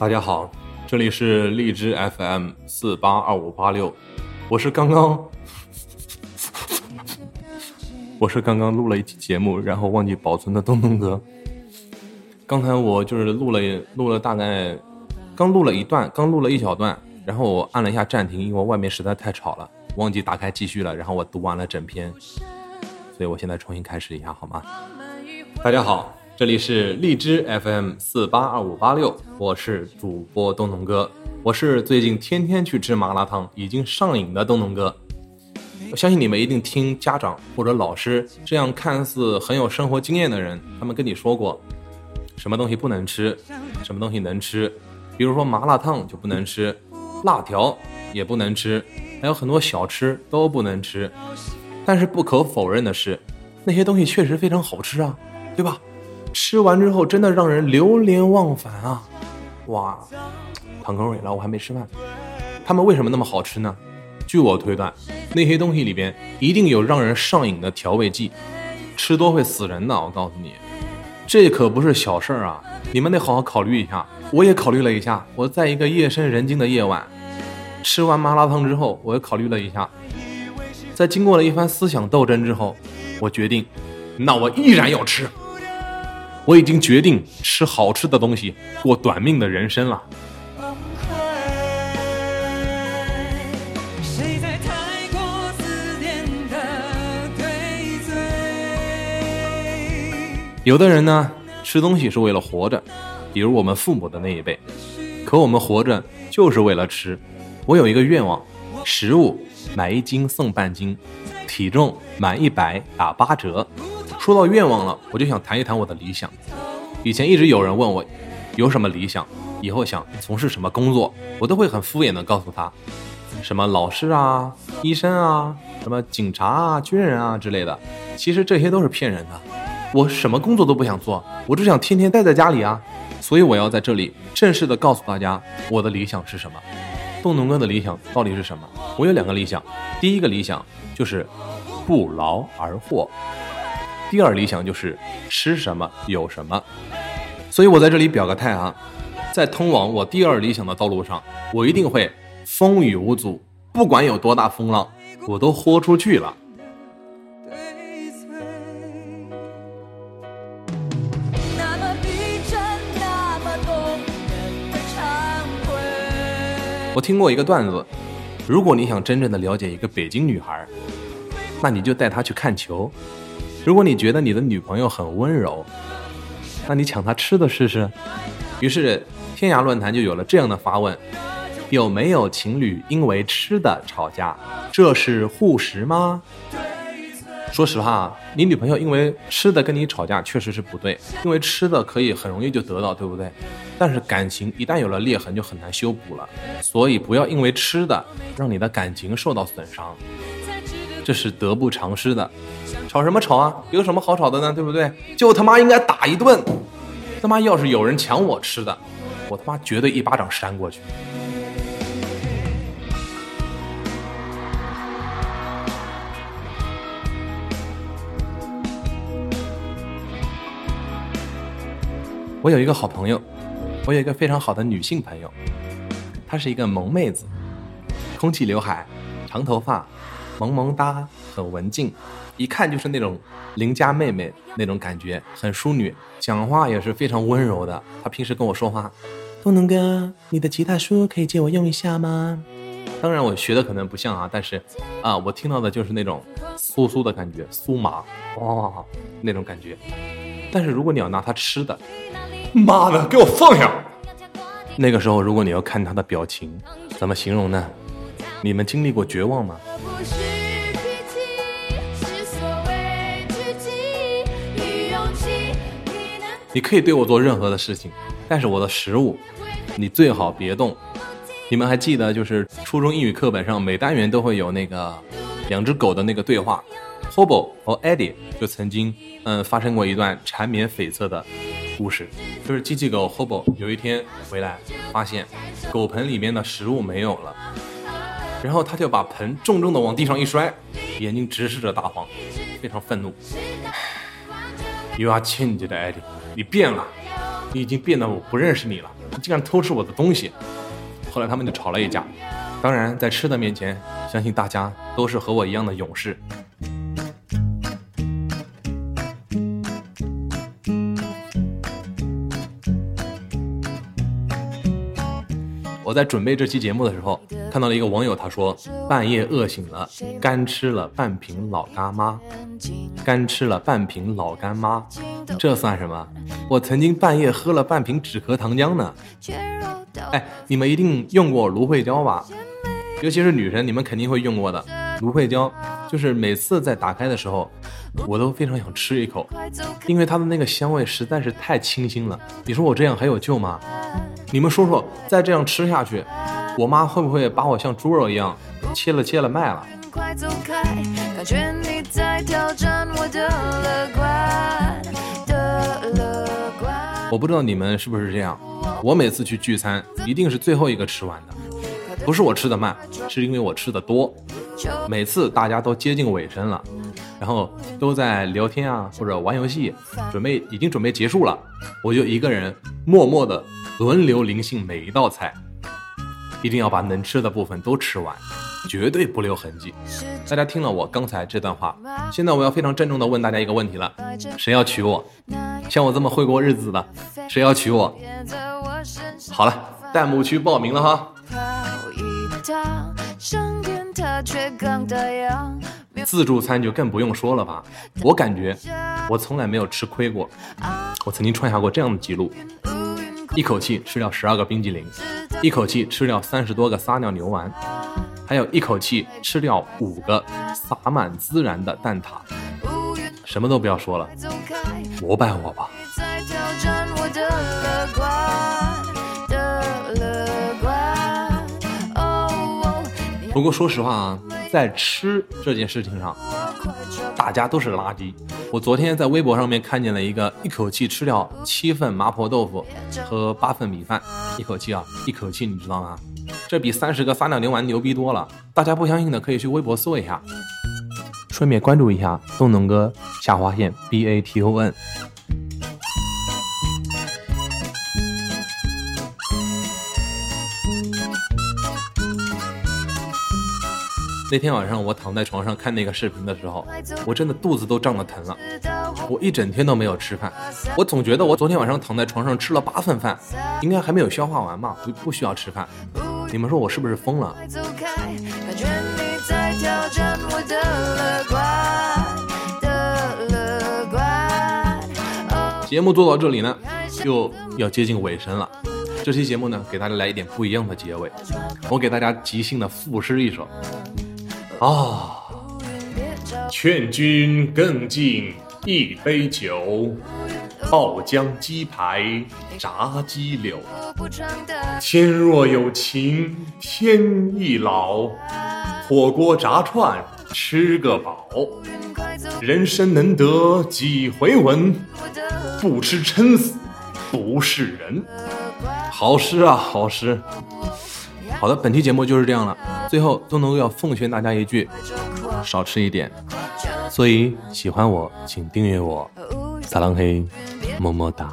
大家好，这里是荔枝 FM 四八二五八六，我是刚刚，我是刚刚录了一期节目，然后忘记保存的东东哥。刚才我就是录了录了大概，刚录了一段，刚录了一小段，然后我按了一下暂停，因为外面实在太吵了，忘记打开继续了，然后我读完了整篇，所以我现在重新开始一下好吗？大家好。这里是荔枝 FM 四八二五八六，我是主播东东哥，我是最近天天去吃麻辣烫已经上瘾的东东哥。我相信你们一定听家长或者老师这样看似很有生活经验的人，他们跟你说过，什么东西不能吃，什么东西能吃，比如说麻辣烫就不能吃，辣条也不能吃，还有很多小吃都不能吃。但是不可否认的是，那些东西确实非常好吃啊，对吧？吃完之后真的让人流连忘返啊！哇，淌口水了，我还没吃饭。他们为什么那么好吃呢？据我推断，那些东西里边一定有让人上瘾的调味剂，吃多会死人的。我告诉你，这可不是小事儿啊！你们得好好考虑一下。我也考虑了一下，我在一个夜深人静的夜晚，吃完麻辣烫之后，我又考虑了一下，在经过了一番思想斗争之后，我决定，那我依然要吃。我已经决定吃好吃的东西，过短命的人生了。有的人呢，吃东西是为了活着，比如我们父母的那一辈。可我们活着就是为了吃。我有一个愿望：食物买一斤送半斤，体重满一百打八折。说到愿望了，我就想谈一谈我的理想。以前一直有人问我有什么理想，以后想从事什么工作，我都会很敷衍的告诉他，什么老师啊、医生啊、什么警察啊、军人啊之类的。其实这些都是骗人的。我什么工作都不想做，我只想天天待在家里啊。所以我要在这里正式的告诉大家，我的理想是什么。洞农哥的理想到底是什么？我有两个理想，第一个理想就是不劳而获。第二理想就是吃什么有什么，所以我在这里表个态啊，在通往我第二理想的道路上，我一定会风雨无阻，不管有多大风浪，我都豁出去了。我听过一个段子，如果你想真正的了解一个北京女孩，那你就带她去看球。如果你觉得你的女朋友很温柔，那你抢她吃的试试。于是天涯论坛就有了这样的发问：有没有情侣因为吃的吵架？这是护食吗？说实话，你女朋友因为吃的跟你吵架确实是不对，因为吃的可以很容易就得到，对不对？但是感情一旦有了裂痕，就很难修补了。所以不要因为吃的让你的感情受到损伤，这是得不偿失的。吵什么吵啊？有什么好吵的呢？对不对？就他妈应该打一顿！他妈要是有人抢我吃的，我他妈绝对一巴掌扇过去。我有一个好朋友，我有一个非常好的女性朋友，她是一个萌妹子，空气刘海，长头发，萌萌哒，很文静。一看就是那种邻家妹妹那种感觉，很淑女，讲话也是非常温柔的。她平时跟我说话，东东哥，你的吉他书可以借我用一下吗？当然我学的可能不像啊，但是啊，我听到的就是那种酥酥的感觉，酥麻哇那种感觉。但是如果你要拿它吃的，妈的，给我放下！那个时候如果你要看他的表情，怎么形容呢？你们经历过绝望吗？你可以对我做任何的事情，但是我的食物，你最好别动。你们还记得，就是初中英语课本上每单元都会有那个两只狗的那个对话，Hobo 和 Eddie 就曾经嗯发生过一段缠绵悱恻的故事，就是机器狗 Hobo 有一天回来发现狗盆里面的食物没有了，然后他就把盆重重的往地上一摔，眼睛直视着大黄，非常愤怒。You are changed, Eddie. 你变了，你已经变得我不认识你了。你竟然偷吃我的东西。后来他们就吵了一架。当然，在吃的面前，相信大家都是和我一样的勇士。我在准备这期节目的时候，看到了一个网友，他说半夜饿醒了，干吃了半瓶老干妈，干吃了半瓶老干妈，这算什么？我曾经半夜喝了半瓶止咳糖浆呢。哎，你们一定用过芦荟胶吧？尤其是女生，你们肯定会用过的芦荟胶，就是每次在打开的时候，我都非常想吃一口，因为它的那个香味实在是太清新了。你说我这样还有救吗？你们说说，再这样吃下去，我妈会不会把我像猪肉一样切了切了卖了？感觉你在挑战我我不知道你们是不是这样，我每次去聚餐，一定是最后一个吃完的，不是我吃的慢，是因为我吃的多。每次大家都接近尾声了，然后都在聊天啊或者玩游戏，准备已经准备结束了，我就一个人默默的。轮流临幸每一道菜，一定要把能吃的部分都吃完，绝对不留痕迹。大家听了我刚才这段话，现在我要非常郑重的问大家一个问题了：谁要娶我？像我这么会过日子的，谁要娶我？好了，弹幕区报名了哈。自助餐就更不用说了吧，我感觉我从来没有吃亏过。我曾经创下过这样的记录。一口气吃掉十二个冰激凌，一口气吃掉三十多个撒尿牛丸，还有一口气吃掉五个撒满孜然的蛋挞。什么都不要说了，膜拜我吧。不过说实话啊，在吃这件事情上。大家都是垃圾。我昨天在微博上面看见了一个一口气吃掉七份麻婆豆腐和八份米饭，一口气啊，一口气，你知道吗？这比三十个撒尿牛丸牛逼多了。大家不相信的可以去微博搜一下，顺便关注一下东农哥下划线 B A T O N。那天晚上我躺在床上看那个视频的时候，我真的肚子都胀得疼了。我一整天都没有吃饭，我总觉得我昨天晚上躺在床上吃了八份饭，应该还没有消化完吧，不不需要吃饭。你们说我是不是疯了？节目做到这里呢，就要接近尾声了。这期节目呢，给大家来一点不一样的结尾，我给大家即兴的赋诗一首。啊！劝君更尽一杯酒，爆浆鸡排，炸鸡柳。天若有情天亦老，火锅炸串吃个饱。人生能得几回闻？不吃撑死不是人。好诗啊，好诗。好的，本期节目就是这样了。最后，东东要奉劝大家一句：少吃一点。所以，喜欢我，请订阅我。撒浪嘿，么么哒。